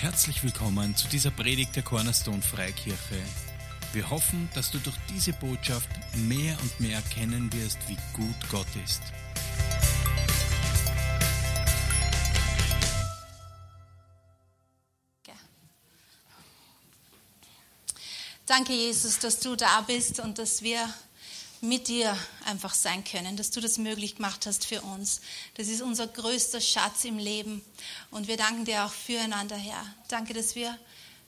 Herzlich willkommen zu dieser Predigt der Cornerstone Freikirche. Wir hoffen, dass du durch diese Botschaft mehr und mehr erkennen wirst, wie gut Gott ist. Danke, Jesus, dass du da bist und dass wir mit dir einfach sein können, dass du das möglich gemacht hast für uns. Das ist unser größter Schatz im Leben. Und wir danken dir auch füreinander, Herr. Danke, dass wir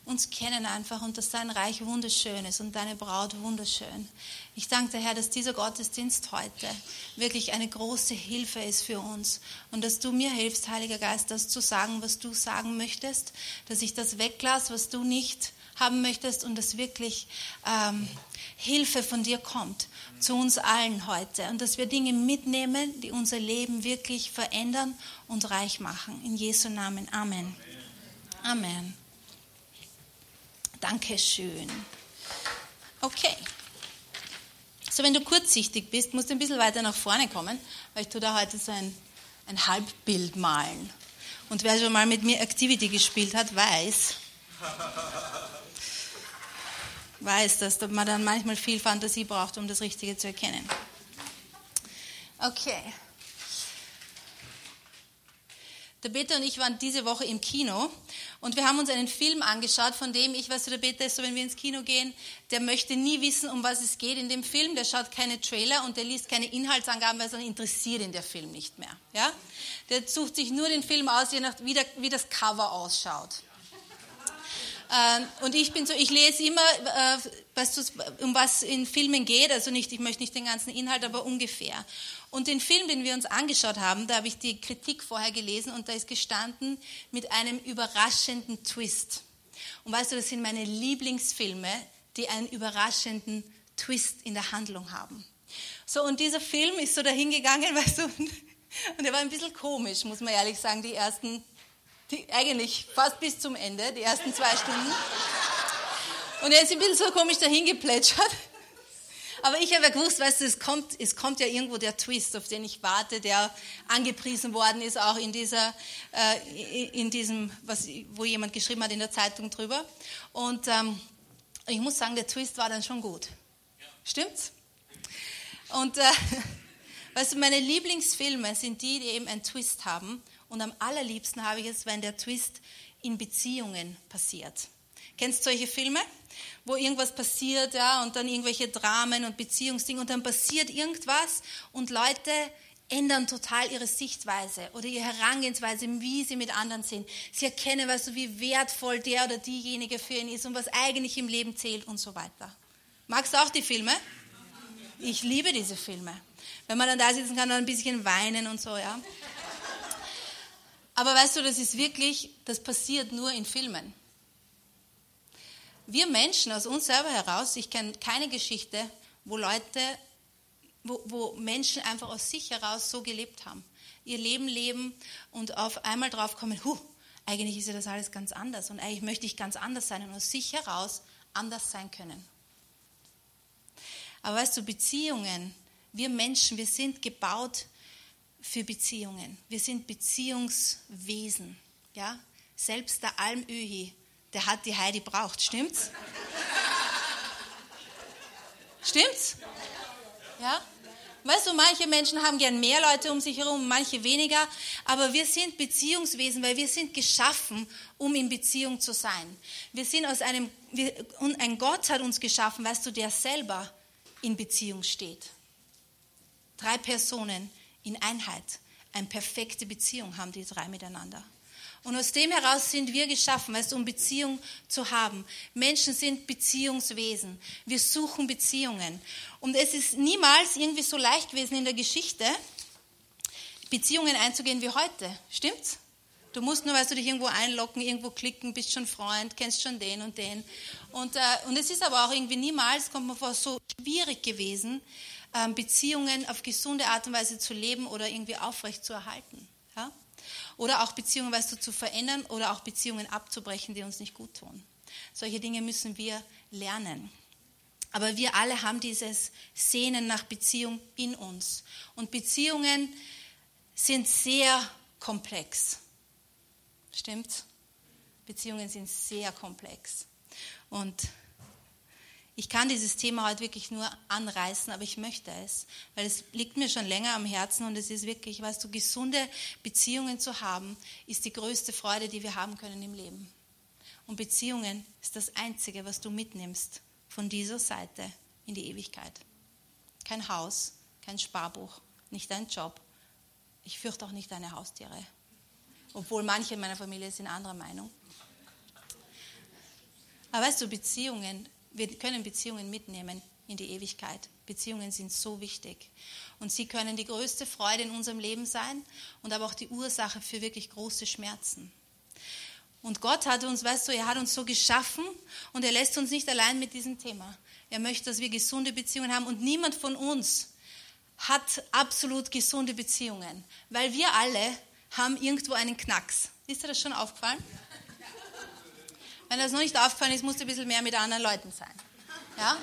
uns kennen einfach und dass dein Reich wunderschön ist und deine Braut wunderschön. Ich danke dir, Herr, dass dieser Gottesdienst heute wirklich eine große Hilfe ist für uns und dass du mir hilfst, Heiliger Geist, das zu sagen, was du sagen möchtest, dass ich das weglasse, was du nicht haben möchtest und dass wirklich ähm, Hilfe von dir kommt zu uns allen heute und dass wir Dinge mitnehmen, die unser Leben wirklich verändern und reich machen. In Jesu Namen. Amen. Amen. Dankeschön. Okay. So, wenn du kurzsichtig bist, musst du ein bisschen weiter nach vorne kommen, weil ich tue da heute so ein, ein Halbbild malen. Und wer schon mal mit mir Activity gespielt hat, weiß, weiß, dass man dann manchmal viel Fantasie braucht, um das Richtige zu erkennen. Okay. Der Peter und ich waren diese Woche im Kino und wir haben uns einen Film angeschaut, von dem ich, weißt du, der Peter ist so, wenn wir ins Kino gehen, der möchte nie wissen, um was es geht in dem Film, der schaut keine Trailer und der liest keine Inhaltsangaben, weil ihn interessiert in der Film nicht mehr. Ja? Der sucht sich nur den Film aus, je nach, wie, der, wie das Cover ausschaut. Ähm, und ich bin so, ich lese immer, äh, um was in Filmen geht, also nicht, ich möchte nicht den ganzen Inhalt, aber ungefähr. Und den Film, den wir uns angeschaut haben, da habe ich die Kritik vorher gelesen und da ist gestanden mit einem überraschenden Twist. Und weißt du, das sind meine Lieblingsfilme, die einen überraschenden Twist in der Handlung haben. So, und dieser Film ist so dahingegangen, weißt du, und er war ein bisschen komisch, muss man ehrlich sagen, die ersten die, eigentlich fast bis zum Ende, die ersten zwei Stunden. Und er ist ein bisschen so komisch dahin geplätschert. Aber ich habe ja gewusst, weißt du, es kommt, es kommt ja irgendwo der Twist, auf den ich warte, der angepriesen worden ist, auch in, dieser, äh, in diesem, was, wo jemand geschrieben hat in der Zeitung drüber. Und ähm, ich muss sagen, der Twist war dann schon gut. Stimmt's? Und äh, weißt du, meine Lieblingsfilme sind die, die eben einen Twist haben und am allerliebsten habe ich es, wenn der Twist in Beziehungen passiert. Kennst du solche Filme, wo irgendwas passiert, ja, und dann irgendwelche Dramen und Beziehungsdinge und dann passiert irgendwas und Leute ändern total ihre Sichtweise oder ihre Herangehensweise, wie sie mit anderen sind. Sie erkennen, weißt du, wie wertvoll der oder diejenige für ihn ist und was eigentlich im Leben zählt und so weiter. Magst du auch die Filme? Ich liebe diese Filme. Wenn man dann da sitzen kann und ein bisschen weinen und so, ja. Aber weißt du, das ist wirklich, das passiert nur in Filmen. Wir Menschen aus uns selber heraus, ich kenne keine Geschichte, wo Leute, wo, wo Menschen einfach aus sich heraus so gelebt haben. Ihr Leben leben und auf einmal drauf kommen, huh, eigentlich ist ja das alles ganz anders und eigentlich möchte ich ganz anders sein und aus sich heraus anders sein können. Aber weißt du, Beziehungen, wir Menschen, wir sind gebaut für Beziehungen. Wir sind Beziehungswesen. Ja? Selbst der Almöhi, der hat die Heidi braucht. Stimmt's? Stimmt's? Ja? Weißt du, manche Menschen haben gern mehr Leute um sich herum, manche weniger, aber wir sind Beziehungswesen, weil wir sind geschaffen, um in Beziehung zu sein. Wir sind aus einem, wir, und ein Gott hat uns geschaffen, weißt du, der selber in Beziehung steht. Drei Personen, in Einheit. Eine perfekte Beziehung haben die drei miteinander. Und aus dem heraus sind wir geschaffen, weißt um Beziehung zu haben. Menschen sind Beziehungswesen. Wir suchen Beziehungen. Und es ist niemals irgendwie so leicht gewesen in der Geschichte, Beziehungen einzugehen wie heute. Stimmt's? Du musst nur, weißt du, dich irgendwo einloggen, irgendwo klicken, bist schon Freund, kennst schon den und den. Und, äh, und es ist aber auch irgendwie niemals, kommt man vor, so schwierig gewesen, Beziehungen auf gesunde Art und Weise zu leben oder irgendwie aufrecht zu erhalten. Ja? Oder auch Beziehungen, weißt du, zu verändern oder auch Beziehungen abzubrechen, die uns nicht gut tun. Solche Dinge müssen wir lernen. Aber wir alle haben dieses Sehnen nach Beziehung in uns. Und Beziehungen sind sehr komplex. Stimmt's? Beziehungen sind sehr komplex. Und ich kann dieses Thema heute wirklich nur anreißen, aber ich möchte es, weil es liegt mir schon länger am Herzen und es ist wirklich, weißt du, gesunde Beziehungen zu haben, ist die größte Freude, die wir haben können im Leben. Und Beziehungen ist das Einzige, was du mitnimmst von dieser Seite in die Ewigkeit. Kein Haus, kein Sparbuch, nicht dein Job. Ich fürchte auch nicht deine Haustiere. Obwohl manche in meiner Familie sind anderer Meinung. Aber weißt du, Beziehungen, wir können Beziehungen mitnehmen in die Ewigkeit. Beziehungen sind so wichtig. Und sie können die größte Freude in unserem Leben sein und aber auch die Ursache für wirklich große Schmerzen. Und Gott hat uns, weißt du, er hat uns so geschaffen und er lässt uns nicht allein mit diesem Thema. Er möchte, dass wir gesunde Beziehungen haben und niemand von uns hat absolut gesunde Beziehungen, weil wir alle haben irgendwo einen Knacks. Ist dir das schon aufgefallen? Wenn das noch nicht aufgefallen ist, musst du ein bisschen mehr mit anderen Leuten sein. Ja?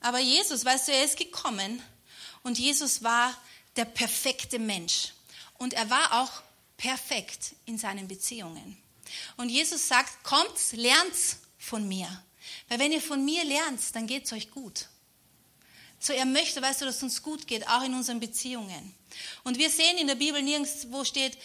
Aber Jesus, weißt du, er ist gekommen und Jesus war der perfekte Mensch. Und er war auch perfekt in seinen Beziehungen. Und Jesus sagt, kommt, lernt von mir. Weil wenn ihr von mir lernt, dann geht es euch gut. So, er möchte, weißt du, dass es uns gut geht, auch in unseren Beziehungen. Und wir sehen in der Bibel nirgends, wo steht,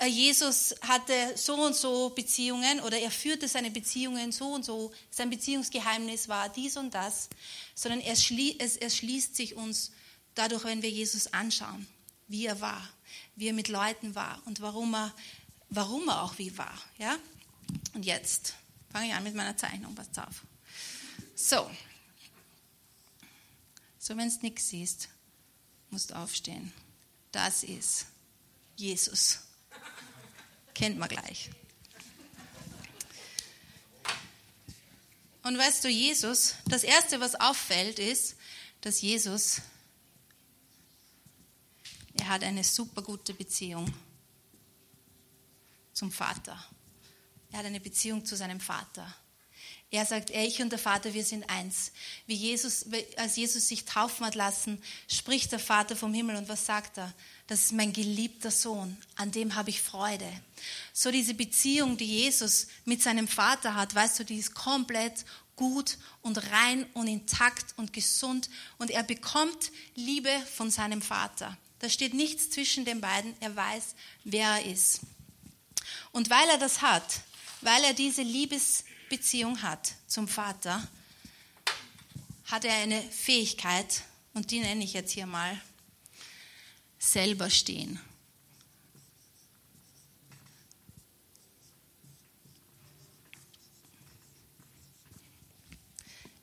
äh, Jesus hatte so und so Beziehungen oder er führte seine Beziehungen so und so, sein Beziehungsgeheimnis war dies und das, sondern er, schließt sich uns dadurch, wenn wir Jesus anschauen, wie er war, wie er mit Leuten war und warum er, warum er auch wie war. Ja? Und jetzt fange ich an mit meiner Zeichnung, pass auf. So, so, wenn du nichts siehst, musst du aufstehen. Das ist Jesus. Kennt man gleich. Und weißt du, Jesus, das Erste, was auffällt, ist, dass Jesus, er hat eine super gute Beziehung zum Vater. Er hat eine Beziehung zu seinem Vater. Er sagt, er, ich und der Vater, wir sind eins. Wie Jesus, als Jesus sich taufen hat lassen, spricht der Vater vom Himmel und was sagt er? Das ist mein geliebter Sohn, an dem habe ich Freude. So diese Beziehung, die Jesus mit seinem Vater hat, weißt du, die ist komplett gut und rein und intakt und gesund und er bekommt Liebe von seinem Vater. Da steht nichts zwischen den beiden, er weiß, wer er ist. Und weil er das hat, weil er diese Liebes Beziehung hat zum Vater, hat er eine Fähigkeit, und die nenne ich jetzt hier mal, selber stehen.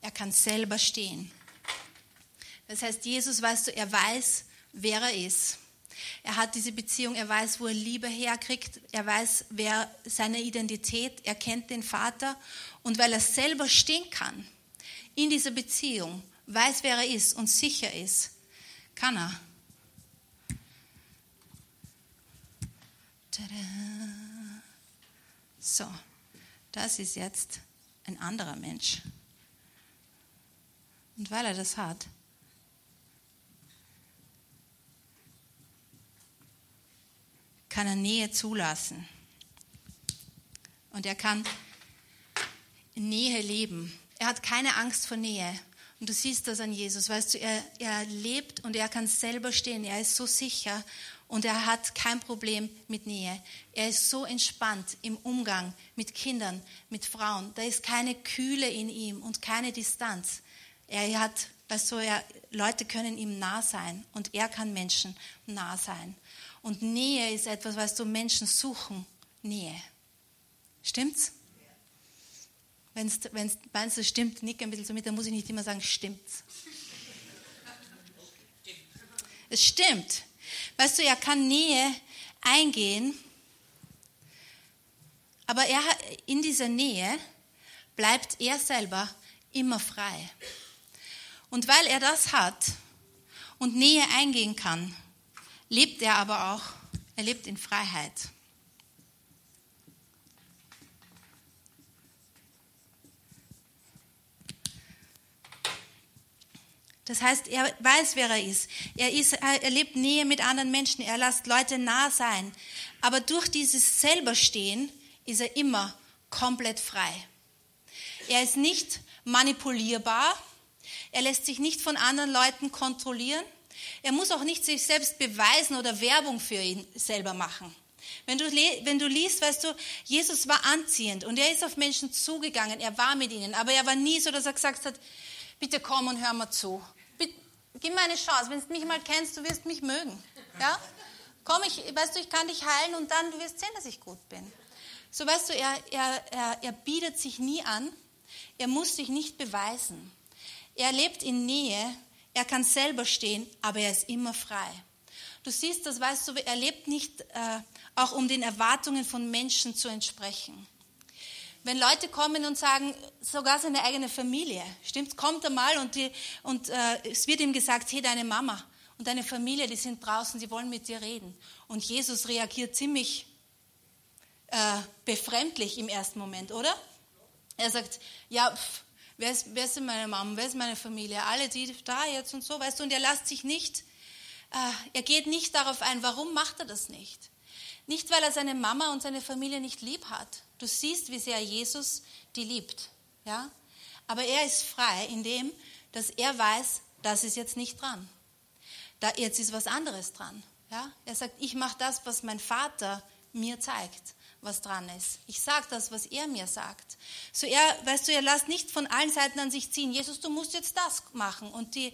Er kann selber stehen. Das heißt, Jesus, weißt du, er weiß, wer er ist. Er hat diese Beziehung, er weiß, wo er Liebe herkriegt, er weiß, wer seine Identität, er kennt den Vater und weil er selber stehen kann in dieser Beziehung, weiß, wer er ist und sicher ist, kann er. Tada. So, das ist jetzt ein anderer Mensch. Und weil er das hat, kann er Nähe zulassen. Und er kann Nähe leben. Er hat keine Angst vor Nähe. Und du siehst das an Jesus, weißt du, er, er lebt und er kann selber stehen. Er ist so sicher und er hat kein Problem mit Nähe. Er ist so entspannt im Umgang mit Kindern, mit Frauen. Da ist keine Kühle in ihm und keine Distanz. Er hat, weißt du, er, Leute können ihm nah sein und er kann Menschen nah sein. Und Nähe ist etwas, was du Menschen suchen. Nähe. Stimmt's? Wenn du meinst, es stimmt, nick ein bisschen so mit, dann muss ich nicht immer sagen, stimmt's. Es stimmt. Weißt du, er kann Nähe eingehen, aber er, in dieser Nähe bleibt er selber immer frei. Und weil er das hat und Nähe eingehen kann, lebt er aber auch, er lebt in Freiheit. Das heißt, er weiß, wer er ist. Er, ist. er lebt Nähe mit anderen Menschen. Er lässt Leute nah sein. Aber durch dieses Selberstehen ist er immer komplett frei. Er ist nicht manipulierbar. Er lässt sich nicht von anderen Leuten kontrollieren. Er muss auch nicht sich selbst beweisen oder Werbung für ihn selber machen. Wenn du, wenn du liest, weißt du, Jesus war anziehend und er ist auf Menschen zugegangen, er war mit ihnen, aber er war nie so, dass er gesagt hat, bitte komm und hör mal zu. Bitte, gib mir eine Chance, wenn du mich mal kennst, du wirst mich mögen. Ja? Komm, ich, weißt du, ich kann dich heilen und dann, du wirst sehen, dass ich gut bin. So, weißt du, er, er, er, er bietet sich nie an, er muss sich nicht beweisen. Er lebt in Nähe, er kann selber stehen, aber er ist immer frei. Du siehst das, weißt du, er lebt nicht äh, auch um den Erwartungen von Menschen zu entsprechen. Wenn Leute kommen und sagen, sogar seine eigene Familie, stimmt, kommt er mal und, die, und äh, es wird ihm gesagt, hey, deine Mama und deine Familie, die sind draußen, sie wollen mit dir reden. Und Jesus reagiert ziemlich äh, befremdlich im ersten Moment, oder? Er sagt, ja, pff, wer, ist, wer ist meine Mama, wer ist meine Familie, alle die da jetzt und so, weißt du, und er lässt sich nicht, äh, er geht nicht darauf ein, warum macht er das nicht? Nicht, weil er seine Mama und seine Familie nicht lieb hat. Du siehst, wie sehr Jesus die liebt. Ja? Aber er ist frei in dem, dass er weiß, das ist jetzt nicht dran. Da, jetzt ist was anderes dran. Ja? Er sagt, ich mache das, was mein Vater mir zeigt, was dran ist. Ich sage das, was er mir sagt. So er, weißt du, er lässt nicht von allen Seiten an sich ziehen. Jesus, du musst jetzt das machen. Und, die,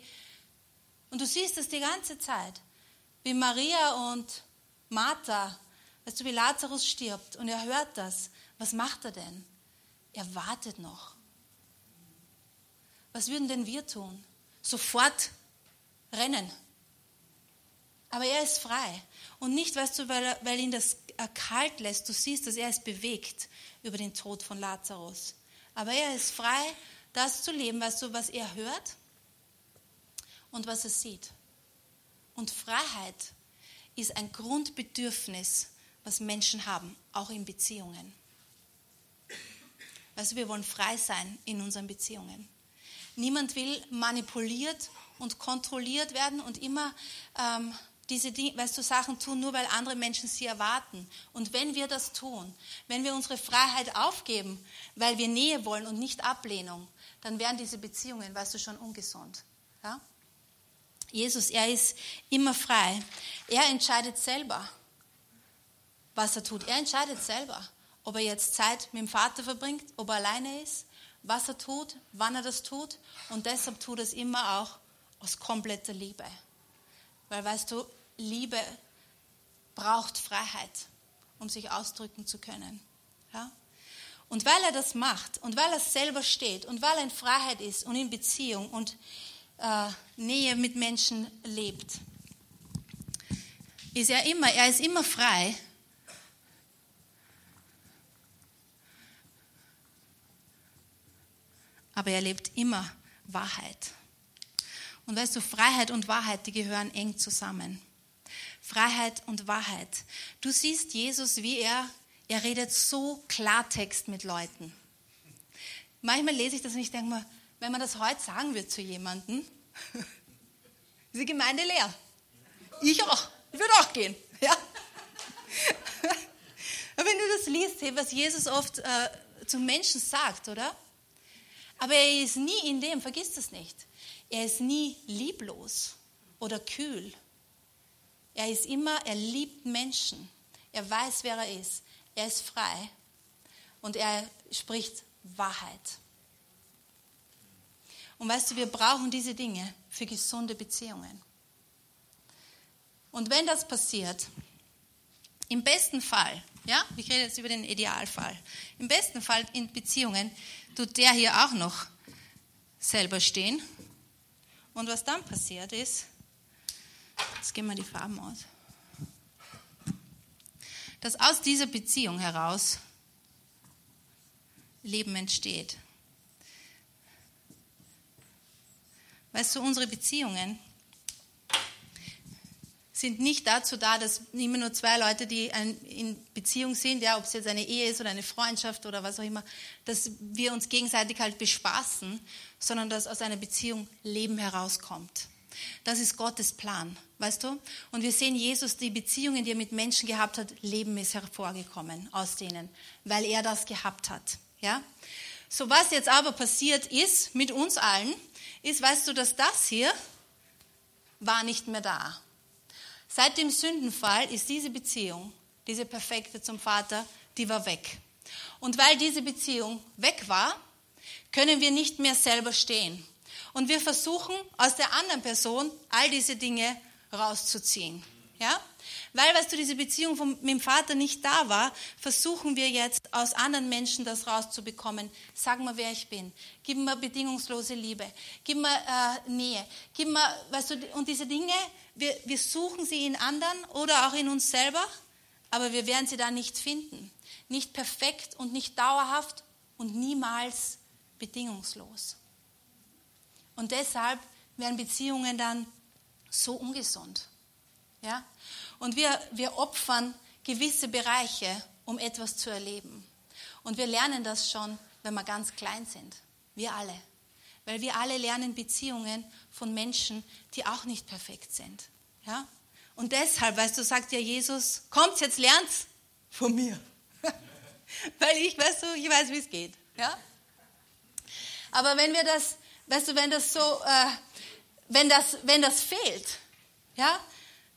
und du siehst das die ganze Zeit. Wie Maria und Martha Weißt du, wie Lazarus stirbt und er hört das. Was macht er denn? Er wartet noch. Was würden denn wir tun? Sofort rennen. Aber er ist frei. Und nicht, weißt du, weil, weil ihn das kalt lässt. Du siehst, dass er ist bewegt über den Tod von Lazarus. Aber er ist frei, das zu leben, weißt du, was er hört und was er sieht. Und Freiheit ist ein Grundbedürfnis was Menschen haben, auch in Beziehungen. Also wir wollen frei sein in unseren Beziehungen. Niemand will manipuliert und kontrolliert werden und immer ähm, diese weißt du, Sachen tun, nur weil andere Menschen sie erwarten. Und wenn wir das tun, wenn wir unsere Freiheit aufgeben, weil wir Nähe wollen und nicht Ablehnung, dann werden diese Beziehungen, weißt du, schon ungesund. Ja? Jesus, er ist immer frei. Er entscheidet selber was er tut. Er entscheidet selber, ob er jetzt Zeit mit dem Vater verbringt, ob er alleine ist, was er tut, wann er das tut. Und deshalb tut er es immer auch aus kompletter Liebe. Weil weißt du, Liebe braucht Freiheit, um sich ausdrücken zu können. Ja? Und weil er das macht und weil er selber steht und weil er in Freiheit ist und in Beziehung und äh, Nähe mit Menschen lebt, ist er immer, er ist immer frei aber er lebt immer Wahrheit. Und weißt du, Freiheit und Wahrheit, die gehören eng zusammen. Freiheit und Wahrheit. Du siehst Jesus, wie er, er redet so Klartext mit Leuten. Manchmal lese ich das und ich denke mir, wenn man das heute sagen wird zu jemandem, ist die Gemeinde leer. Ich auch. Ich würde auch gehen. Ja? Wenn du das liest, was Jesus oft äh, zu Menschen sagt, oder? Aber er ist nie in dem, vergiss das nicht. Er ist nie lieblos oder kühl. Er ist immer, er liebt Menschen. Er weiß, wer er ist. Er ist frei und er spricht Wahrheit. Und weißt du, wir brauchen diese Dinge für gesunde Beziehungen. Und wenn das passiert, im besten Fall, ja, ich rede jetzt über den Idealfall, im besten Fall in Beziehungen tut der hier auch noch selber stehen. Und was dann passiert ist, jetzt gehen wir die Farben aus, dass aus dieser Beziehung heraus Leben entsteht. Weißt du, unsere Beziehungen sind nicht dazu da, dass immer nur zwei Leute, die in Beziehung sind, ja, ob es jetzt eine Ehe ist oder eine Freundschaft oder was auch immer, dass wir uns gegenseitig halt bespaßen, sondern dass aus einer Beziehung Leben herauskommt. Das ist Gottes Plan, weißt du? Und wir sehen Jesus, die Beziehungen, die er mit Menschen gehabt hat, Leben ist hervorgekommen aus denen, weil er das gehabt hat, ja? So was jetzt aber passiert ist mit uns allen, ist, weißt du, dass das hier war nicht mehr da. Seit dem Sündenfall ist diese Beziehung, diese perfekte zum Vater, die war weg. Und weil diese Beziehung weg war, können wir nicht mehr selber stehen. Und wir versuchen aus der anderen Person all diese Dinge rauszuziehen. Ja? Weil, weißt du, diese Beziehung vom, mit dem Vater nicht da war, versuchen wir jetzt aus anderen Menschen das rauszubekommen. Sag mal, wer ich bin. Gib mir bedingungslose Liebe. Gib mir äh, Nähe. Gib mir, weißt du, und diese Dinge, wir, wir suchen sie in anderen oder auch in uns selber, aber wir werden sie da nicht finden. Nicht perfekt und nicht dauerhaft und niemals bedingungslos. Und deshalb werden Beziehungen dann so ungesund. Ja? Und wir, wir opfern gewisse Bereiche, um etwas zu erleben. Und wir lernen das schon, wenn wir ganz klein sind. Wir alle. Weil wir alle lernen Beziehungen von Menschen, die auch nicht perfekt sind. Ja? Und deshalb, weißt du, sagt ja Jesus, kommt jetzt, lernt's von mir. Weil ich, weißt du, ich weiß, wie es geht. Ja? Aber wenn wir das, weißt du, wenn das so, äh, wenn das, wenn das fehlt, ja,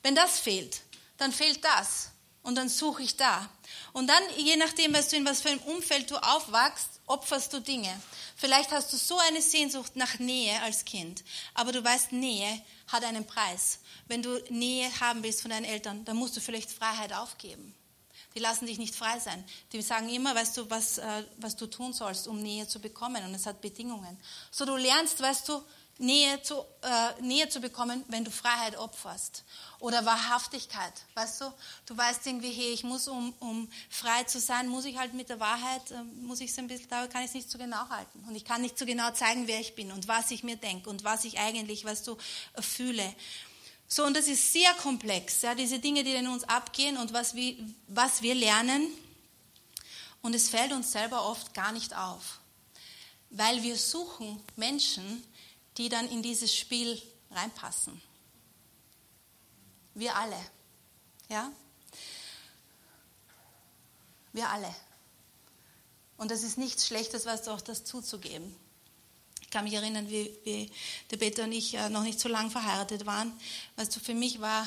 wenn das fehlt, dann fehlt das. Und dann suche ich da. Und dann, je nachdem, was du in was für einem Umfeld du aufwachst, opferst du Dinge. Vielleicht hast du so eine Sehnsucht nach Nähe als Kind, aber du weißt, Nähe hat einen Preis. Wenn du Nähe haben willst von deinen Eltern, dann musst du vielleicht Freiheit aufgeben. Die lassen dich nicht frei sein. Die sagen immer, weißt du, was, äh, was du tun sollst, um Nähe zu bekommen. Und es hat Bedingungen. So du lernst, weißt du, Nähe zu, äh, Nähe zu bekommen, wenn du Freiheit opferst. Oder Wahrhaftigkeit, weißt du? Du weißt irgendwie, hey, ich muss, um, um frei zu sein, muss ich halt mit der Wahrheit, äh, muss ich es ein bisschen, da kann ich es nicht so genau halten. Und ich kann nicht so genau zeigen, wer ich bin und was ich mir denke und was ich eigentlich, weißt du, äh, fühle. So, und das ist sehr komplex, ja, diese Dinge, die in uns abgehen und was wir, was wir lernen. Und es fällt uns selber oft gar nicht auf, weil wir suchen Menschen, die dann in dieses Spiel reinpassen. Wir alle. Ja? Wir alle. Und das ist nichts Schlechtes, was auch das zuzugeben. Kann mich erinnern, wie, wie der Peter und ich äh, noch nicht so lange verheiratet waren. Weißt du, für mich war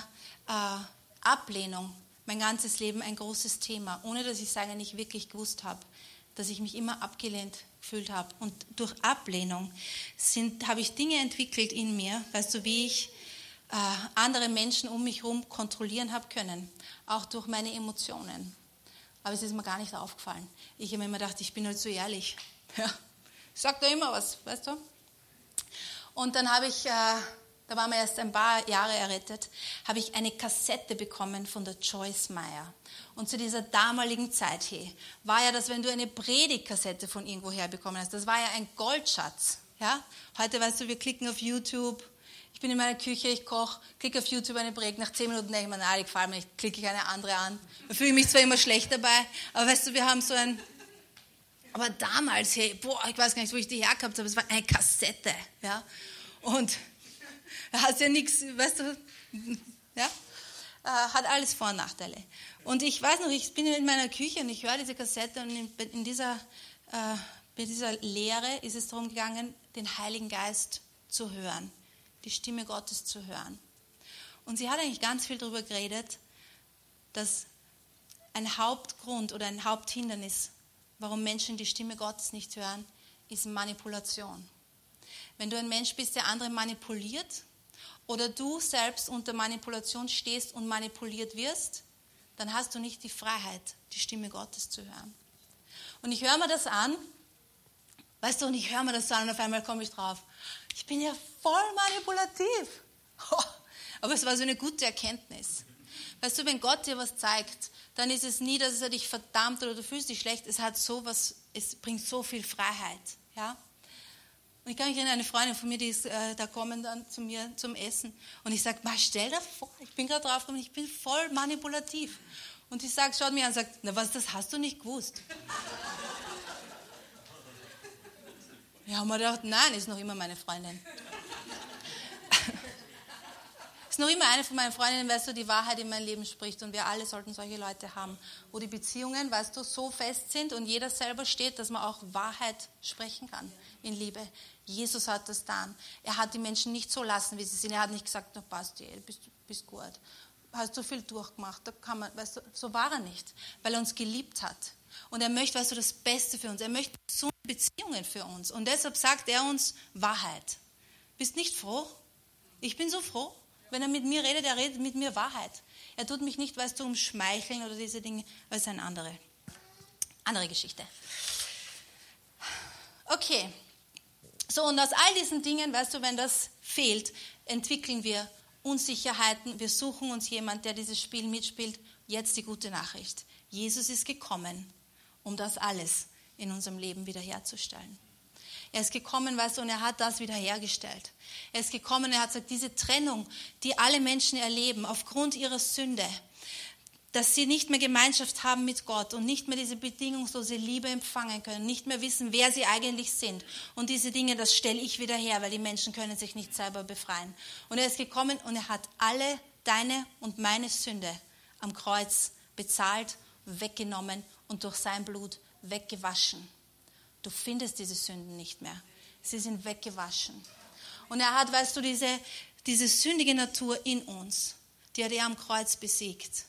äh, Ablehnung mein ganzes Leben ein großes Thema, ohne dass ich es eigentlich wirklich gewusst habe, dass ich mich immer abgelehnt gefühlt habe. Und durch Ablehnung habe ich Dinge entwickelt in mir, weißt du, wie ich äh, andere Menschen um mich herum kontrollieren habe können, auch durch meine Emotionen. Aber es ist mir gar nicht aufgefallen. Ich habe mir immer gedacht, ich bin halt so ehrlich. Ja, ich da immer was, weißt du. Und dann habe ich, äh, da waren wir erst ein paar Jahre errettet, habe ich eine Kassette bekommen von der Joyce Meyer. Und zu dieser damaligen Zeit hey, war ja das, wenn du eine Predigtkassette von irgendwo her bekommen hast, das war ja ein Goldschatz. Ja? Heute weißt du, wir klicken auf YouTube, ich bin in meiner Küche, ich koche, klicke auf YouTube eine Predigt, nach zehn Minuten denke ich mir, na, die gefallen mir nicht, klicke ich eine andere an. Da fühle ich mich zwar immer schlecht dabei, aber weißt du, wir haben so ein, aber damals, hey, boah, ich weiß gar nicht, wo ich die hergehabt habe, es war eine Kassette, ja. Und da hast ja nichts, weißt du, ja, äh, hat alles Vor- und Nachteile. Und ich weiß noch, ich bin in meiner Küche und ich höre diese Kassette und in, dieser, äh, bei dieser Lehre ist es darum gegangen, den Heiligen Geist zu hören, die Stimme Gottes zu hören. Und sie hat eigentlich ganz viel darüber geredet, dass ein Hauptgrund oder ein Haupthindernis, warum Menschen die Stimme Gottes nicht hören, ist Manipulation. Wenn du ein Mensch bist, der andere manipuliert oder du selbst unter Manipulation stehst und manipuliert wirst, dann hast du nicht die Freiheit, die Stimme Gottes zu hören. Und ich höre mir das an, weißt du, und ich höre mir das an und auf einmal komme ich drauf. Ich bin ja voll manipulativ. Aber es war so eine gute Erkenntnis. Weißt du, wenn Gott dir was zeigt, dann ist es nie, dass er dich verdammt oder du fühlst dich schlecht. Es hat sowas, es bringt so viel Freiheit. Ja? Und ich kann mich erinnern, eine Freundin von mir, die ist äh, da kommen dann zu mir zum Essen. Und ich sage, stell dir vor, ich bin gerade drauf gekommen, ich bin voll manipulativ. Und sie sagt, schaut mir an und sagt, na was, das hast du nicht gewusst. ja, haben wir gedacht, nein, ist noch immer meine Freundin. Ist noch immer eine von meinen Freundinnen, weißt du, die Wahrheit in mein Leben spricht. Und wir alle sollten solche Leute haben, wo die Beziehungen, weißt du, so fest sind und jeder selber steht, dass man auch Wahrheit sprechen kann in Liebe. Jesus hat das getan. Er hat die Menschen nicht so lassen, wie sie sind. Er hat nicht gesagt, na passt, bist, bist gut. Hast so viel durchgemacht, da kann man, weißt du, so war er nicht, weil er uns geliebt hat. Und er möchte, weißt du, das Beste für uns. Er möchte so Beziehungen für uns. Und deshalb sagt er uns Wahrheit. Bist nicht froh? Ich bin so froh. Wenn er mit mir redet, er redet mit mir Wahrheit. Er tut mich nicht, weißt du, umschmeicheln oder diese Dinge, weil es eine andere, andere Geschichte. Okay. So, und aus all diesen Dingen, weißt du, wenn das fehlt, entwickeln wir Unsicherheiten. Wir suchen uns jemanden, der dieses Spiel mitspielt. Jetzt die gute Nachricht. Jesus ist gekommen, um das alles in unserem Leben wiederherzustellen. Er ist gekommen, weißt du, und er hat das wiederhergestellt. Er ist gekommen, er hat gesagt, diese Trennung, die alle Menschen erleben aufgrund ihrer Sünde, dass sie nicht mehr Gemeinschaft haben mit Gott und nicht mehr diese bedingungslose Liebe empfangen können, nicht mehr wissen, wer sie eigentlich sind. Und diese Dinge, das stelle ich wieder her, weil die Menschen können sich nicht selber befreien. Und er ist gekommen und er hat alle deine und meine Sünde am Kreuz bezahlt, weggenommen und durch sein Blut weggewaschen. Du findest diese Sünden nicht mehr. Sie sind weggewaschen. Und er hat, weißt du, diese, diese sündige Natur in uns, die hat er am Kreuz besiegt.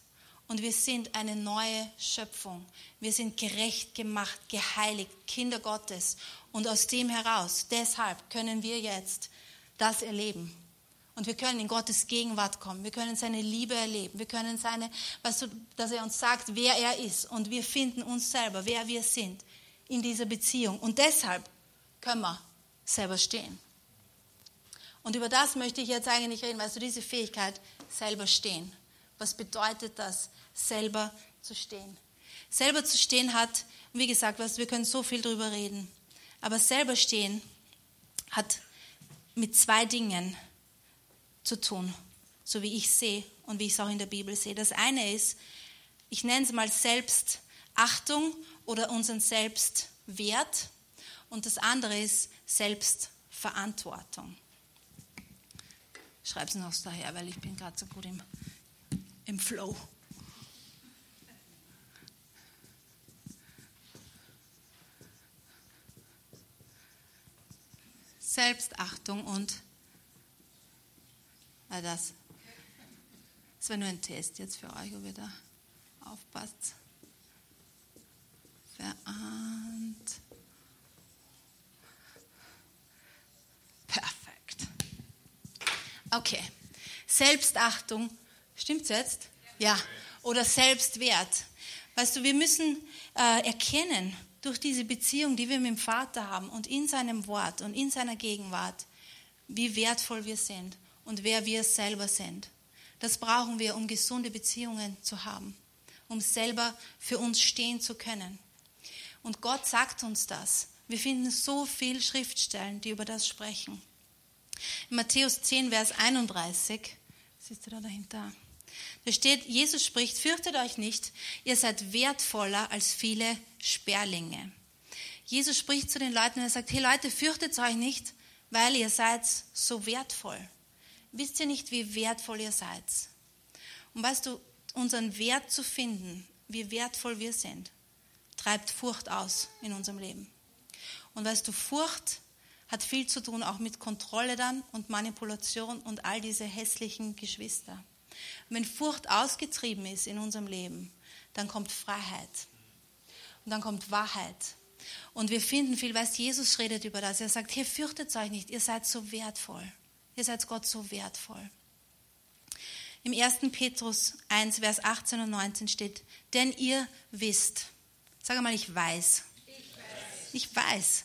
Und wir sind eine neue Schöpfung. Wir sind gerecht gemacht, geheiligt, Kinder Gottes. Und aus dem heraus, deshalb können wir jetzt das erleben. Und wir können in Gottes Gegenwart kommen. Wir können seine Liebe erleben. Wir können seine, weißt du, dass er uns sagt, wer er ist. Und wir finden uns selber, wer wir sind in dieser Beziehung. Und deshalb können wir selber stehen. Und über das möchte ich jetzt eigentlich reden, weißt du, diese Fähigkeit, selber stehen. Was bedeutet das, selber zu stehen? Selber zu stehen hat, wie gesagt, weißt, wir können so viel darüber reden, aber selber stehen hat mit zwei Dingen zu tun, so wie ich sehe und wie ich es auch in der Bibel sehe. Das eine ist, ich nenne es mal Selbstachtung oder unseren Selbstwert. Und das andere ist Selbstverantwortung. Ich schreibe es noch daher, weil ich bin gerade so gut im, im Flow. Selbstachtung und äh, das. Das war nur ein Test jetzt für euch, ob ihr da aufpasst verahnt. Perfekt. Okay. Selbstachtung, stimmt's jetzt? Ja. Oder Selbstwert. Weißt du, wir müssen äh, erkennen, durch diese Beziehung, die wir mit dem Vater haben und in seinem Wort und in seiner Gegenwart, wie wertvoll wir sind und wer wir selber sind. Das brauchen wir, um gesunde Beziehungen zu haben, um selber für uns stehen zu können. Und Gott sagt uns das. Wir finden so viele Schriftstellen, die über das sprechen. In Matthäus 10, Vers 31, siehst du da dahinter? Da steht, Jesus spricht, fürchtet euch nicht, ihr seid wertvoller als viele Sperlinge. Jesus spricht zu den Leuten und er sagt, hey Leute, fürchtet euch nicht, weil ihr seid so wertvoll. Wisst ihr nicht, wie wertvoll ihr seid? Und weißt du, unseren Wert zu finden, wie wertvoll wir sind, treibt Furcht aus in unserem Leben. Und weißt du, Furcht hat viel zu tun auch mit Kontrolle dann und Manipulation und all diese hässlichen Geschwister. Und wenn Furcht ausgetrieben ist in unserem Leben, dann kommt Freiheit und dann kommt Wahrheit. Und wir finden viel, weißt Jesus redet über das. Er sagt, hier fürchtet euch nicht, ihr seid so wertvoll. Ihr seid Gott so wertvoll. Im 1. Petrus 1, Vers 18 und 19 steht, denn ihr wisst, Sag mal, ich weiß. Ich weiß.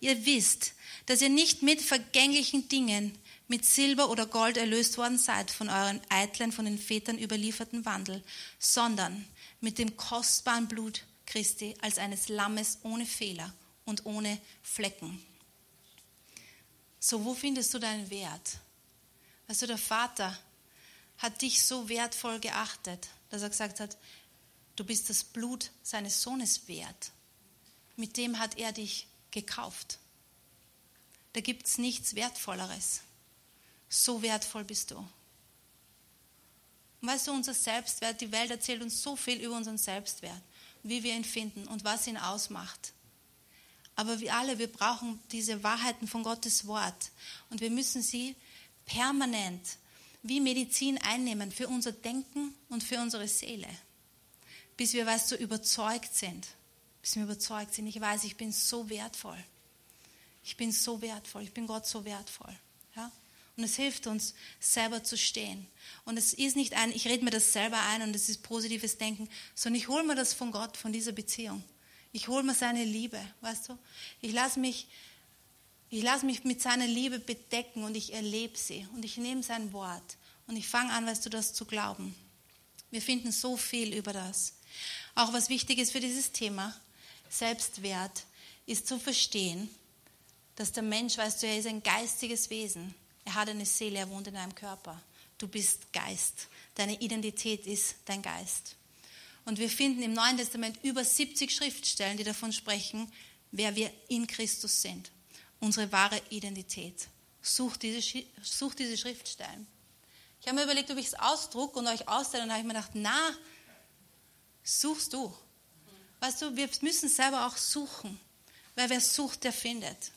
Ihr wisst, dass ihr nicht mit vergänglichen Dingen, mit Silber oder Gold erlöst worden seid von euren eitlen, von den Vätern überlieferten Wandel, sondern mit dem kostbaren Blut Christi als eines Lammes ohne Fehler und ohne Flecken. So, wo findest du deinen Wert? Du, der Vater hat dich so wertvoll geachtet, dass er gesagt hat, du bist das Blut seines Sohnes wert. Mit dem hat er dich gekauft. Da gibt es nichts Wertvolleres. So wertvoll bist du. Weißt du, unser Selbstwert, die Welt erzählt uns so viel über unseren Selbstwert, wie wir ihn finden und was ihn ausmacht. Aber wir alle, wir brauchen diese Wahrheiten von Gottes Wort. Und wir müssen sie permanent wie Medizin einnehmen für unser Denken und für unsere Seele. Bis wir, weißt du, überzeugt sind. Bis wir überzeugt sind. Ich weiß, ich bin so wertvoll. Ich bin so wertvoll. Ich bin Gott so wertvoll. Ja? Und es hilft uns, selber zu stehen. Und es ist nicht ein, ich rede mir das selber ein und es ist positives Denken, sondern ich hole mir das von Gott, von dieser Beziehung. Ich hole mir seine Liebe, weißt du? Ich lasse mich, ich lasse mich mit seiner Liebe bedecken und ich erlebe sie und ich nehme sein Wort und ich fange an, weißt du, das zu glauben. Wir finden so viel über das. Auch was wichtig ist für dieses Thema, Selbstwert, ist zu verstehen, dass der Mensch, weißt du, er ist ein geistiges Wesen. Er hat eine Seele, er wohnt in einem Körper. Du bist Geist. Deine Identität ist dein Geist. Und wir finden im Neuen Testament über 70 Schriftstellen, die davon sprechen, wer wir in Christus sind. Unsere wahre Identität. Such diese, such diese Schriftstellen. Ich habe mir überlegt, ob ich es ausdrucke und euch ausstelle. Und habe ich mir gedacht, na, suchst du. Weißt du, wir müssen selber auch suchen. Weil wer sucht, der findet.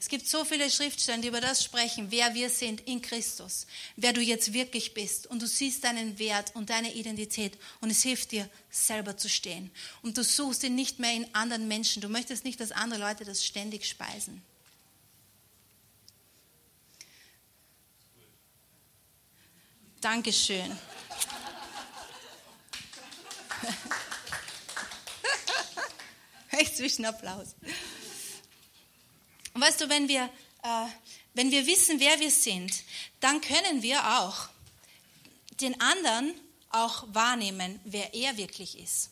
Es gibt so viele Schriftstellen, die über das sprechen, wer wir sind in Christus, wer du jetzt wirklich bist. Und du siehst deinen Wert und deine Identität und es hilft dir, selber zu stehen. Und du suchst ihn nicht mehr in anderen Menschen. Du möchtest nicht, dass andere Leute das ständig speisen. Dankeschön. Zwischen Applaus. Und weißt du, wenn wir, äh, wenn wir wissen, wer wir sind, dann können wir auch den anderen auch wahrnehmen, wer er wirklich ist.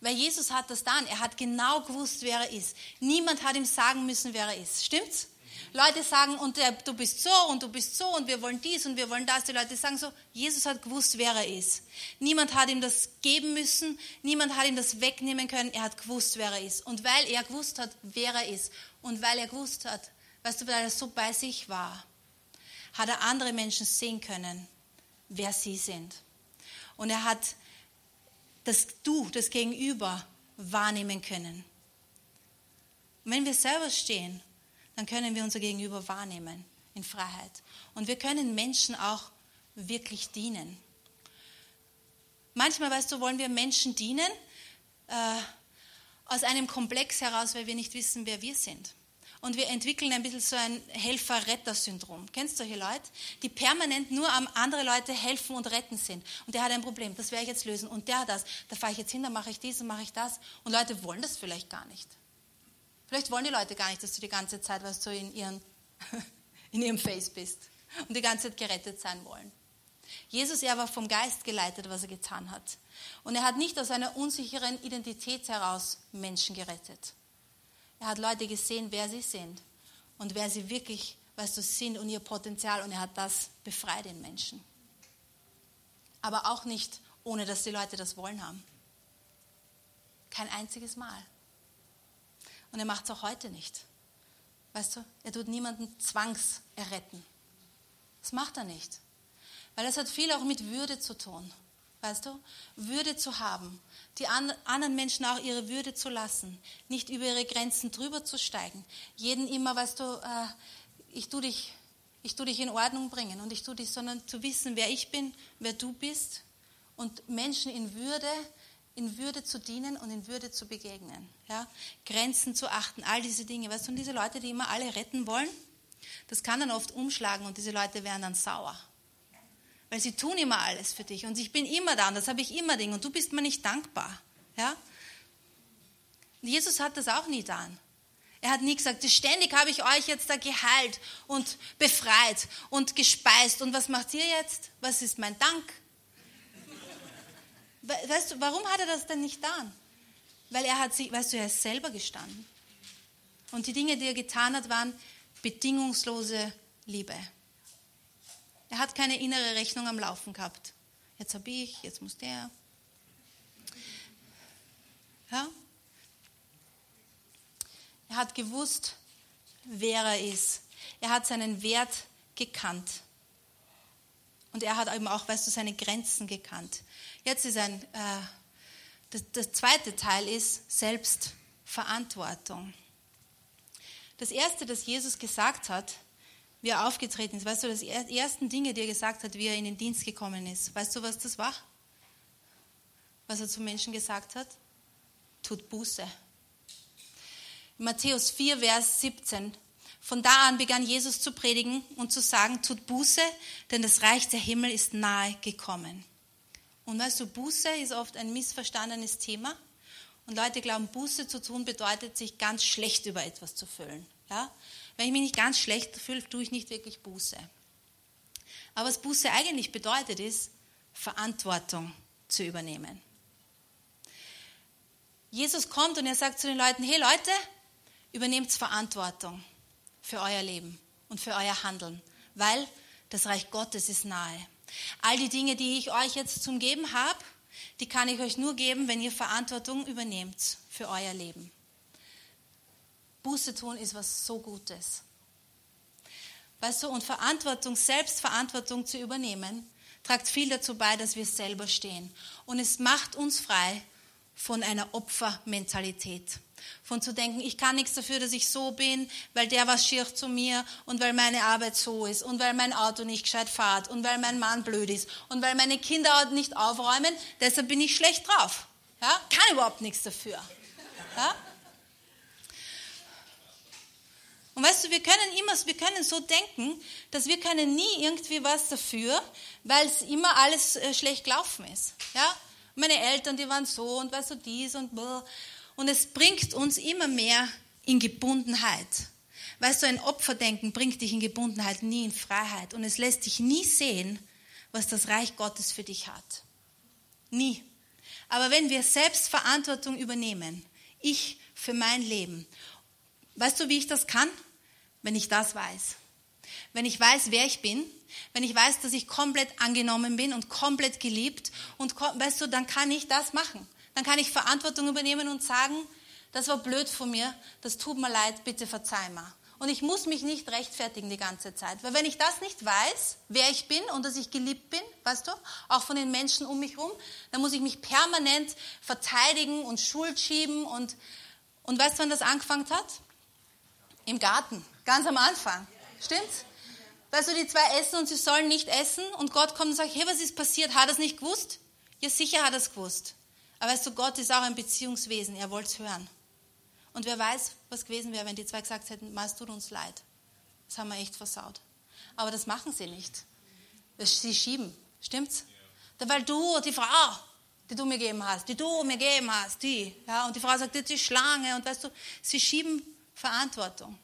Weil Jesus hat das dann, er hat genau gewusst, wer er ist. Niemand hat ihm sagen müssen, wer er ist. Stimmt's? Leute sagen, und der, du bist so und du bist so und wir wollen dies und wir wollen das. Die Leute sagen so, Jesus hat gewusst, wer er ist. Niemand hat ihm das geben müssen, niemand hat ihm das wegnehmen können. Er hat gewusst, wer er ist. Und weil er gewusst hat, wer er ist und weil er gewusst hat, weißt du, weil er so bei sich war, hat er andere Menschen sehen können, wer sie sind. Und er hat das Du, das Gegenüber wahrnehmen können. Und wenn wir selber stehen, dann können wir unser Gegenüber wahrnehmen in Freiheit. Und wir können Menschen auch wirklich dienen. Manchmal, weißt du, wollen wir Menschen dienen, äh, aus einem Komplex heraus, weil wir nicht wissen, wer wir sind. Und wir entwickeln ein bisschen so ein Helfer-Retter-Syndrom. Kennst du solche Leute, die permanent nur am andere Leute helfen und retten sind? Und der hat ein Problem, das werde ich jetzt lösen. Und der hat das, da fahre ich jetzt hin, dann mache ich dies und mache ich das. Und Leute wollen das vielleicht gar nicht. Vielleicht wollen die Leute gar nicht, dass du die ganze Zeit, was du in, ihren, in ihrem Face bist und die ganze Zeit gerettet sein wollen. Jesus, er war vom Geist geleitet, was er getan hat. Und er hat nicht aus einer unsicheren Identität heraus Menschen gerettet. Er hat Leute gesehen, wer sie sind und wer sie wirklich, weißt du, sind und ihr Potenzial und er hat das befreit in Menschen. Aber auch nicht, ohne dass die Leute das wollen haben. Kein einziges Mal. Und er macht es auch heute nicht. Weißt du, er tut niemanden zwangserretten. Das macht er nicht. Weil es hat viel auch mit Würde zu tun. Weißt du? Würde zu haben. Die anderen Menschen auch ihre Würde zu lassen. Nicht über ihre Grenzen drüber zu steigen. Jeden immer, weißt du, äh, ich tue dich, ich tu dich in Ordnung bringen und ich tue dich, sondern zu wissen, wer ich bin, wer du bist und Menschen in Würde, in Würde zu dienen und in Würde zu begegnen. Ja? Grenzen zu achten, all diese Dinge. Weißt du, und diese Leute, die immer alle retten wollen, das kann dann oft umschlagen und diese Leute werden dann sauer. Weil sie tun immer alles für dich und ich bin immer da und das habe ich immer Ding und du bist mir nicht dankbar. Ja? Jesus hat das auch nie getan. Er hat nie gesagt, ständig habe ich euch jetzt da geheilt und befreit und gespeist. Und was macht ihr jetzt? Was ist mein Dank? Weißt du, warum hat er das denn nicht getan? Weil er hat sich, weißt du, er ist selber gestanden. Und die Dinge, die er getan hat, waren bedingungslose Liebe. Er hat keine innere Rechnung am Laufen gehabt. Jetzt habe ich, jetzt muss der. Ja? Er hat gewusst, wer er ist. Er hat seinen Wert gekannt. Und er hat eben auch, weißt du, seine Grenzen gekannt. Jetzt ist ein, äh, das, das zweite Teil ist Selbstverantwortung. Das erste, das Jesus gesagt hat, wie er aufgetreten ist, weißt du, das ersten Dinge, die er gesagt hat, wie er in den Dienst gekommen ist, weißt du, was das war? Was er zu Menschen gesagt hat? Tut Buße. Matthäus 4, Vers 17. Von da an begann Jesus zu predigen und zu sagen, tut Buße, denn das Reich der Himmel ist nahe gekommen. Und weißt du, Buße ist oft ein missverstandenes Thema. Und Leute glauben, Buße zu tun bedeutet, sich ganz schlecht über etwas zu fühlen. Ja? Wenn ich mich nicht ganz schlecht fühle, tue ich nicht wirklich Buße. Aber was Buße eigentlich bedeutet, ist, Verantwortung zu übernehmen. Jesus kommt und er sagt zu den Leuten, hey Leute, übernehmt Verantwortung für euer Leben und für euer Handeln, weil das Reich Gottes ist nahe. All die Dinge, die ich euch jetzt zum Geben habe, die kann ich euch nur geben, wenn ihr Verantwortung übernehmt für euer Leben. Buße tun ist was so Gutes. Weißt du, und Verantwortung, Selbstverantwortung zu übernehmen, tragt viel dazu bei, dass wir selber stehen. Und es macht uns frei von einer Opfermentalität von zu denken, ich kann nichts dafür, dass ich so bin, weil der was schier zu mir und weil meine Arbeit so ist und weil mein Auto nicht gescheit fährt und weil mein Mann blöd ist und weil meine Kinder nicht aufräumen, deshalb bin ich schlecht drauf. Ja? Kann überhaupt nichts dafür. Ja? Und weißt du, wir können immer, wir können so denken, dass wir können nie irgendwie was dafür, weil es immer alles äh, schlecht gelaufen ist. Ja? Meine Eltern, die waren so und weißt du dies und blah. Und es bringt uns immer mehr in Gebundenheit. Weißt du, ein Opferdenken bringt dich in Gebundenheit, nie in Freiheit. Und es lässt dich nie sehen, was das Reich Gottes für dich hat. Nie. Aber wenn wir selbst Verantwortung übernehmen, ich für mein Leben, weißt du, wie ich das kann? Wenn ich das weiß. Wenn ich weiß, wer ich bin, wenn ich weiß, dass ich komplett angenommen bin und komplett geliebt und weißt du, dann kann ich das machen dann kann ich Verantwortung übernehmen und sagen, das war blöd von mir, das tut mir leid, bitte verzeih mir. Und ich muss mich nicht rechtfertigen die ganze Zeit. Weil wenn ich das nicht weiß, wer ich bin und dass ich geliebt bin, weißt du, auch von den Menschen um mich herum, dann muss ich mich permanent verteidigen und Schuld schieben. Und, und weißt du, wann das angefangen hat? Im Garten, ganz am Anfang. Stimmt's? Weißt du, die zwei essen und sie sollen nicht essen und Gott kommt und sagt, hey, was ist passiert? Hat er es nicht gewusst? Ja, sicher hat er es gewusst. Aber weißt du, Gott ist auch ein Beziehungswesen, er wollte es hören. Und wer weiß, was gewesen wäre, wenn die zwei gesagt hätten, es tut uns leid. Das haben wir echt versaut. Aber das machen sie nicht. Sie schieben, stimmt's? Ja. Weil du, die Frau, die du mir gegeben hast, die du mir gegeben hast, die, ja, und die Frau sagt, ist die Schlange, und weißt du, sie schieben Verantwortung.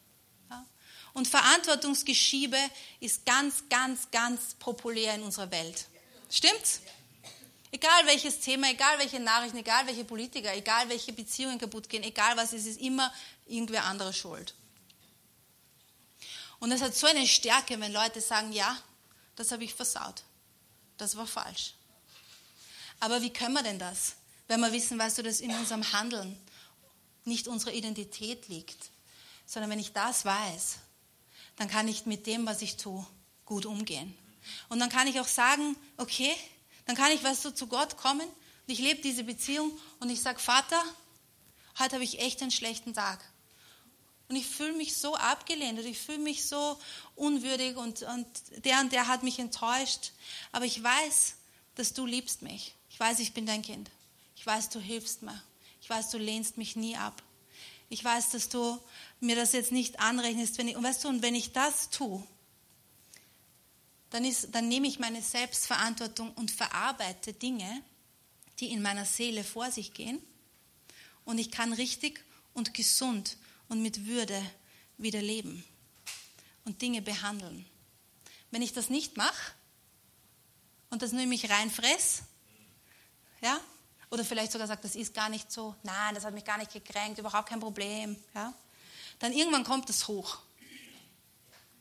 Ja? Und Verantwortungsgeschiebe ist ganz, ganz, ganz populär in unserer Welt. Stimmt's? Ja. Egal welches Thema, egal welche Nachrichten, egal welche Politiker, egal welche Beziehungen kaputt gehen, egal was, es ist immer irgendwer anderer schuld. Und es hat so eine Stärke, wenn Leute sagen, ja, das habe ich versaut. Das war falsch. Aber wie können wir denn das? Wenn wir wissen, weißt du, dass in unserem Handeln nicht unsere Identität liegt, sondern wenn ich das weiß, dann kann ich mit dem, was ich tue, gut umgehen. Und dann kann ich auch sagen, okay, dann kann ich, weißt du, zu Gott kommen und ich lebe diese Beziehung und ich sage, Vater, heute habe ich echt einen schlechten Tag. Und ich fühle mich so abgelehnt und ich fühle mich so unwürdig und, und der und der hat mich enttäuscht. Aber ich weiß, dass du liebst mich. Ich weiß, ich bin dein Kind. Ich weiß, du hilfst mir. Ich weiß, du lehnst mich nie ab. Ich weiß, dass du mir das jetzt nicht anrechnest. Wenn ich, und weißt du, und wenn ich das tue, dann, ist, dann nehme ich meine Selbstverantwortung und verarbeite Dinge, die in meiner Seele vor sich gehen. Und ich kann richtig und gesund und mit Würde wieder leben und Dinge behandeln. Wenn ich das nicht mache und das nur in mich reinfress, ja, oder vielleicht sogar sagt, das ist gar nicht so, nein, das hat mich gar nicht gekränkt, überhaupt kein Problem, ja, dann irgendwann kommt das hoch.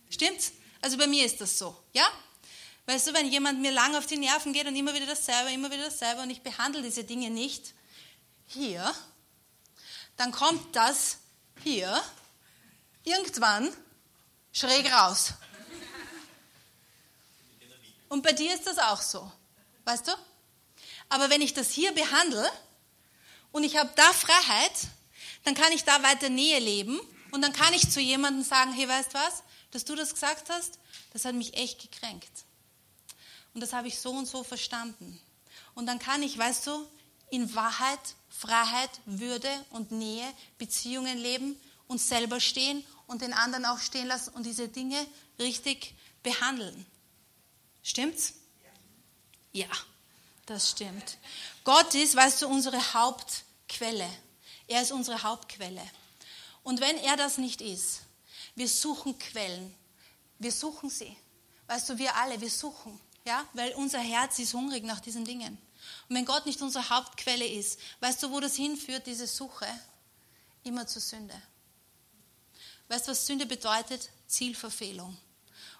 Stimmt's? Also bei mir ist das so, ja? Weißt du, wenn jemand mir lang auf die Nerven geht und immer wieder dasselbe, immer wieder dasselbe und ich behandle diese Dinge nicht hier, dann kommt das hier irgendwann schräg raus. Und bei dir ist das auch so, weißt du? Aber wenn ich das hier behandle und ich habe da Freiheit, dann kann ich da weiter Nähe leben und dann kann ich zu jemandem sagen, hey, weißt du was, dass du das gesagt hast, das hat mich echt gekränkt. Und das habe ich so und so verstanden. Und dann kann ich, weißt du, in Wahrheit, Freiheit, Würde und Nähe, Beziehungen leben und selber stehen und den anderen auch stehen lassen und diese Dinge richtig behandeln. Stimmt's? Ja, das stimmt. Gott ist, weißt du, unsere Hauptquelle. Er ist unsere Hauptquelle. Und wenn er das nicht ist, wir suchen Quellen. Wir suchen sie. Weißt du, wir alle, wir suchen. Ja, weil unser Herz ist hungrig nach diesen Dingen. Und wenn Gott nicht unsere Hauptquelle ist, weißt du, wo das hinführt, diese Suche? Immer zur Sünde. Weißt du, was Sünde bedeutet? Zielverfehlung.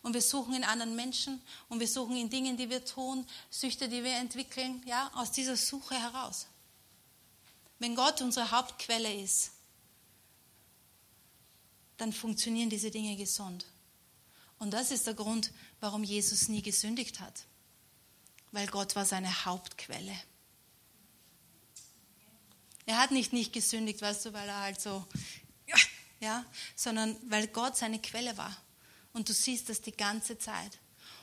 Und wir suchen in anderen Menschen und wir suchen in Dingen, die wir tun, Süchte, die wir entwickeln, ja, aus dieser Suche heraus. Wenn Gott unsere Hauptquelle ist, dann funktionieren diese Dinge gesund. Und das ist der Grund, warum Jesus nie gesündigt hat. Weil Gott war seine Hauptquelle. Er hat nicht nicht gesündigt, weißt du, weil er halt so, ja, sondern weil Gott seine Quelle war. Und du siehst das die ganze Zeit.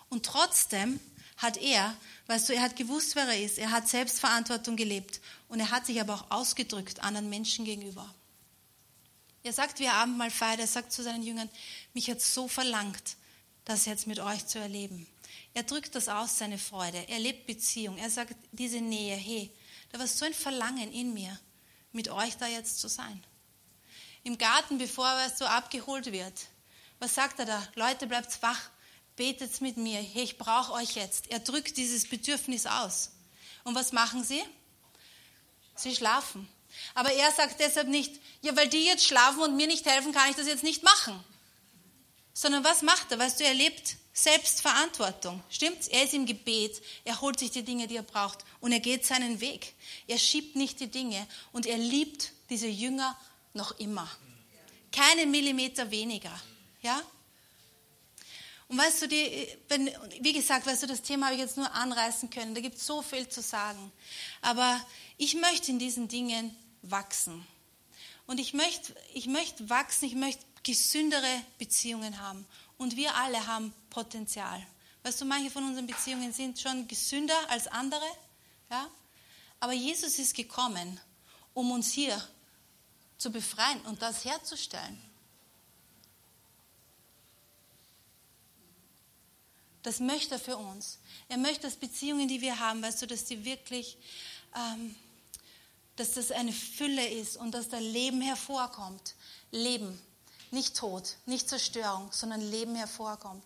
Und trotzdem hat er, weißt du, er hat gewusst, wer er ist. Er hat Selbstverantwortung gelebt. Und er hat sich aber auch ausgedrückt anderen Menschen gegenüber. Er sagt, wie er Abendmahl feiert, er sagt zu seinen Jüngern, mich hat so verlangt, das jetzt mit euch zu erleben. Er drückt das aus, seine Freude. Er lebt Beziehung. Er sagt, diese Nähe, hey, da war so ein Verlangen in mir, mit euch da jetzt zu sein. Im Garten, bevor er so abgeholt wird, was sagt er da? Leute, bleibt wach, betet mit mir. Hey, ich brauche euch jetzt. Er drückt dieses Bedürfnis aus. Und was machen sie? Sie schlafen. Aber er sagt deshalb nicht, ja, weil die jetzt schlafen und mir nicht helfen, kann ich das jetzt nicht machen sondern was macht er? Weißt du, er lebt Selbstverantwortung. Stimmt's? Er ist im Gebet, er holt sich die Dinge, die er braucht und er geht seinen Weg. Er schiebt nicht die Dinge und er liebt diese Jünger noch immer. Keinen Millimeter weniger. Ja? Und weißt du, die, wenn, wie gesagt, weißt du, das Thema habe ich jetzt nur anreißen können. Da gibt es so viel zu sagen. Aber ich möchte in diesen Dingen wachsen. Und ich möchte, ich möchte wachsen, ich möchte gesündere Beziehungen haben. Und wir alle haben Potenzial. Weißt du, manche von unseren Beziehungen sind schon gesünder als andere. Ja? Aber Jesus ist gekommen, um uns hier zu befreien und das herzustellen. Das möchte er für uns. Er möchte, dass Beziehungen, die wir haben, weißt du, dass die wirklich, ähm, dass das eine Fülle ist und dass da Leben hervorkommt. Leben. Nicht Tod, nicht Zerstörung, sondern Leben hervorkommt.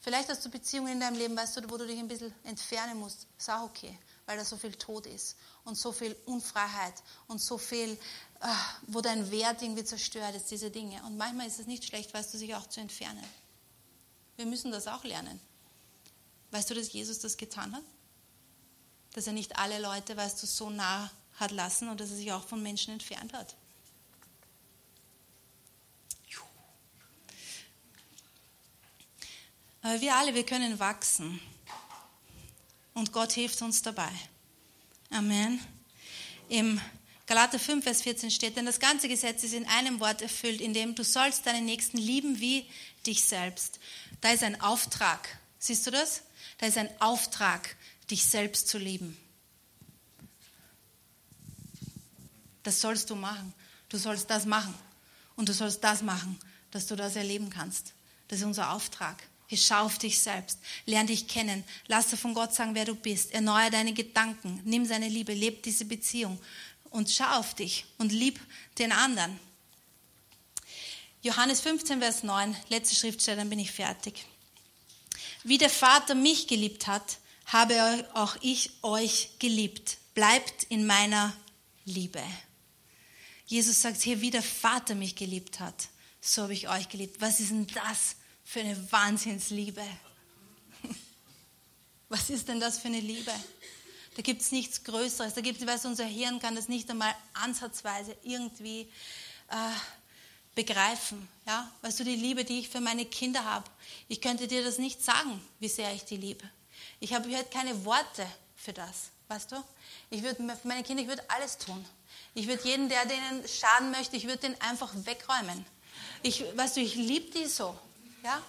Vielleicht hast du Beziehungen in deinem Leben, weißt du, wo du dich ein bisschen entfernen musst. Ist auch okay, weil da so viel Tod ist und so viel Unfreiheit und so viel, äh, wo dein Wert irgendwie zerstört ist, diese Dinge. Und manchmal ist es nicht schlecht, weißt du, sich auch zu entfernen. Wir müssen das auch lernen. Weißt du, dass Jesus das getan hat? Dass er nicht alle Leute, weißt du, so nah hat lassen und dass er sich auch von Menschen entfernt hat. Aber wir alle, wir können wachsen. Und Gott hilft uns dabei. Amen. Im Galater 5, Vers 14 steht, denn das ganze Gesetz ist in einem Wort erfüllt, in dem du sollst deinen Nächsten lieben wie dich selbst. Da ist ein Auftrag. Siehst du das? Da ist ein Auftrag, dich selbst zu lieben. Das sollst du machen. Du sollst das machen. Und du sollst das machen, dass du das erleben kannst. Das ist unser Auftrag. Hey, schau auf dich selbst. Lern dich kennen. Lass dir von Gott sagen, wer du bist. Erneuer deine Gedanken. Nimm seine Liebe. Leb diese Beziehung. Und schau auf dich und lieb den anderen. Johannes 15, Vers 9, letzte Schriftstelle, dann bin ich fertig. Wie der Vater mich geliebt hat, habe auch ich euch geliebt. Bleibt in meiner Liebe. Jesus sagt hier, wie der Vater mich geliebt hat, so habe ich euch geliebt. Was ist denn das für eine Wahnsinnsliebe. Was ist denn das für eine Liebe? Da gibt es nichts Größeres. Da gibt es, weißt unser Hirn kann das nicht einmal ansatzweise irgendwie äh, begreifen. Ja? Weißt du, die Liebe, die ich für meine Kinder habe, ich könnte dir das nicht sagen, wie sehr ich die liebe. Ich habe heute keine Worte für das, weißt du? Ich würde für meine Kinder, ich würde alles tun. Ich würde jeden, der denen schaden möchte, ich würde den einfach wegräumen. Ich, weißt du, ich liebe die so. Ja?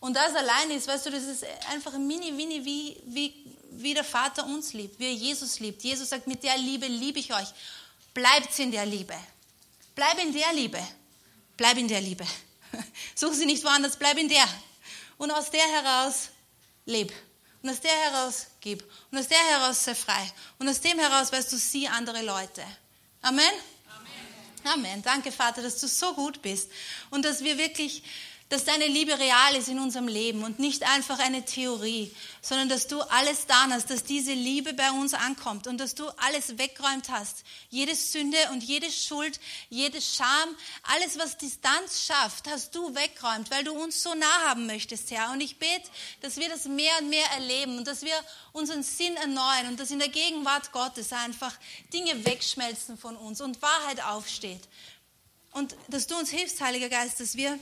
Und das allein ist, weißt du, das ist einfach mini, mini, wie, wie, wie der Vater uns liebt, wie er Jesus liebt. Jesus sagt, mit der Liebe liebe ich euch. Bleibt in der Liebe. Bleib in der Liebe. Bleib in der Liebe. Such sie nicht woanders, bleib in der. Und aus der heraus leb. Und aus der heraus gib. Und aus der heraus sei frei. Und aus dem heraus weißt du, sieh andere Leute. Amen? Amen. Amen. Danke, Vater, dass du so gut bist. Und dass wir wirklich dass deine Liebe real ist in unserem Leben und nicht einfach eine Theorie, sondern dass du alles da hast, dass diese Liebe bei uns ankommt und dass du alles weggeräumt hast. Jede Sünde und jede Schuld, jede Scham, alles, was Distanz schafft, hast du weggeräumt, weil du uns so nah haben möchtest, Herr. Und ich bete, dass wir das mehr und mehr erleben und dass wir unseren Sinn erneuern und dass in der Gegenwart Gottes einfach Dinge wegschmelzen von uns und Wahrheit aufsteht. Und dass du uns hilfst, Heiliger Geist, dass wir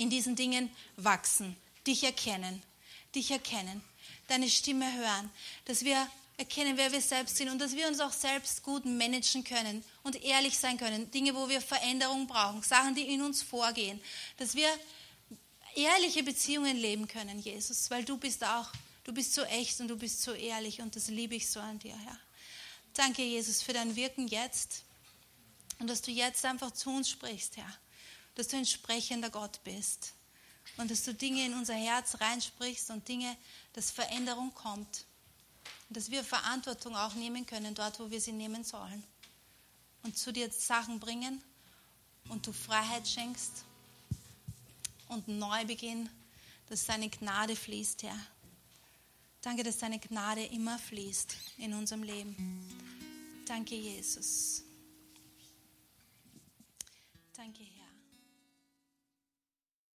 in diesen Dingen wachsen, dich erkennen, dich erkennen, deine Stimme hören, dass wir erkennen, wer wir selbst sind und dass wir uns auch selbst gut managen können und ehrlich sein können. Dinge, wo wir Veränderung brauchen, Sachen, die in uns vorgehen, dass wir ehrliche Beziehungen leben können, Jesus, weil du bist auch, du bist so echt und du bist so ehrlich und das liebe ich so an dir, Herr. Danke, Jesus, für dein Wirken jetzt und dass du jetzt einfach zu uns sprichst, Herr dass du ein sprechender Gott bist und dass du Dinge in unser Herz reinsprichst und Dinge, dass Veränderung kommt und dass wir Verantwortung auch nehmen können dort, wo wir sie nehmen sollen und zu dir Sachen bringen und du Freiheit schenkst und Neubeginn, dass deine Gnade fließt, Herr. Danke, dass deine Gnade immer fließt in unserem Leben. Danke, Jesus.